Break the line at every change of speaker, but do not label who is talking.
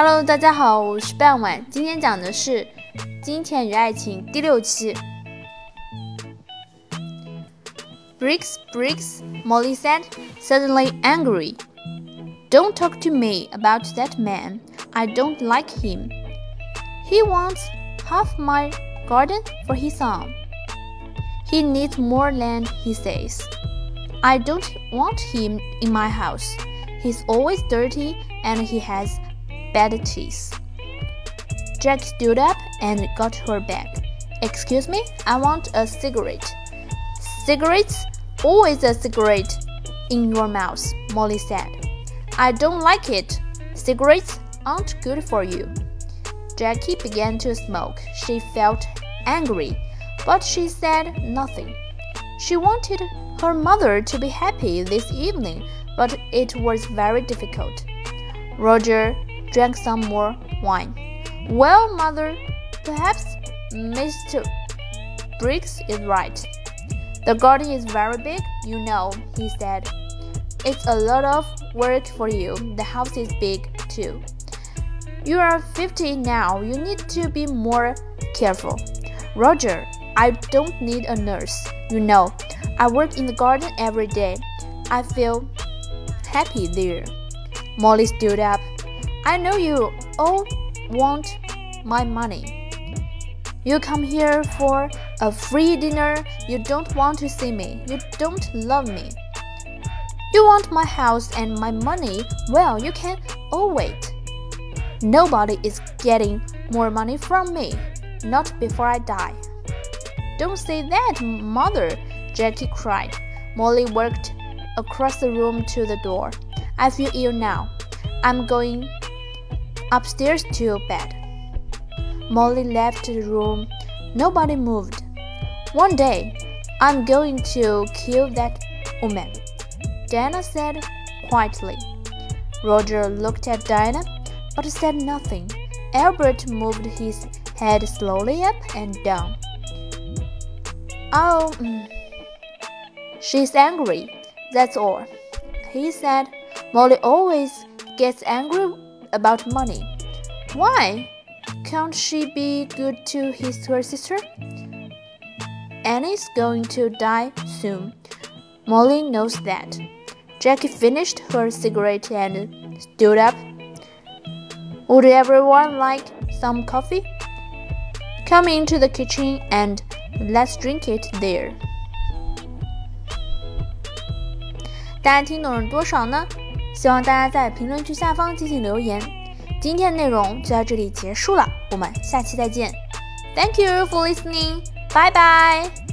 Hello，大家好，我是半晚，今天讲的是《金钱与爱情》第六期。Briggs, Briggs, Molly said, suddenly angry. Don't talk to me about that man. I don't like him. He wants half my garden for his own. He needs more land, he says. I don't want him in my house. He's always dirty and he has bad teeth. Jack stood up and got her bag. Excuse me, I want a cigarette. Cigarettes? Always a cigarette in your mouth, Molly said. I don't like it. Cigarettes aren't good for you. Jackie began to smoke. She felt angry, but she said nothing. She wanted her mother to be happy this evening, but it was very difficult. Roger drank some more wine. Well, mother, perhaps Mr. Briggs is right. The garden is very big, you know, he said. It's a lot of work for you. The house is big, too. You are 50 now. You need to be more careful. Roger, I don't need a nurse. You know, I work in the garden every day. I feel happy there. Molly stood up. I know you all want my money. You come here for a free dinner. You don't want to see me. You don't love me. You want my house and my money. Well, you can all wait. Nobody is getting more money from me. Not before I die. Don't say that, mother, Jackie cried. Molly worked across the room to the door. I feel ill now. I'm going upstairs to bed. Molly left the room. Nobody moved. One day, I'm going to kill that woman, Diana said quietly. Roger looked at Diana, but said nothing. Albert moved his head slowly up and down. Oh, mm. she's angry, that's all, he said. Molly always gets angry about money. Why? Can't she be good to his her sister? Annie's going to die soon. Molly knows that. Jackie finished her cigarette and stood up. Would everyone like some coffee? Come into the kitchen and let's drink it there. 大家听懂了多少呢？ 希望大家在评论区下方进行留言。今天的内容就到这里结束了，我们下期再见。Thank you for listening. 拜拜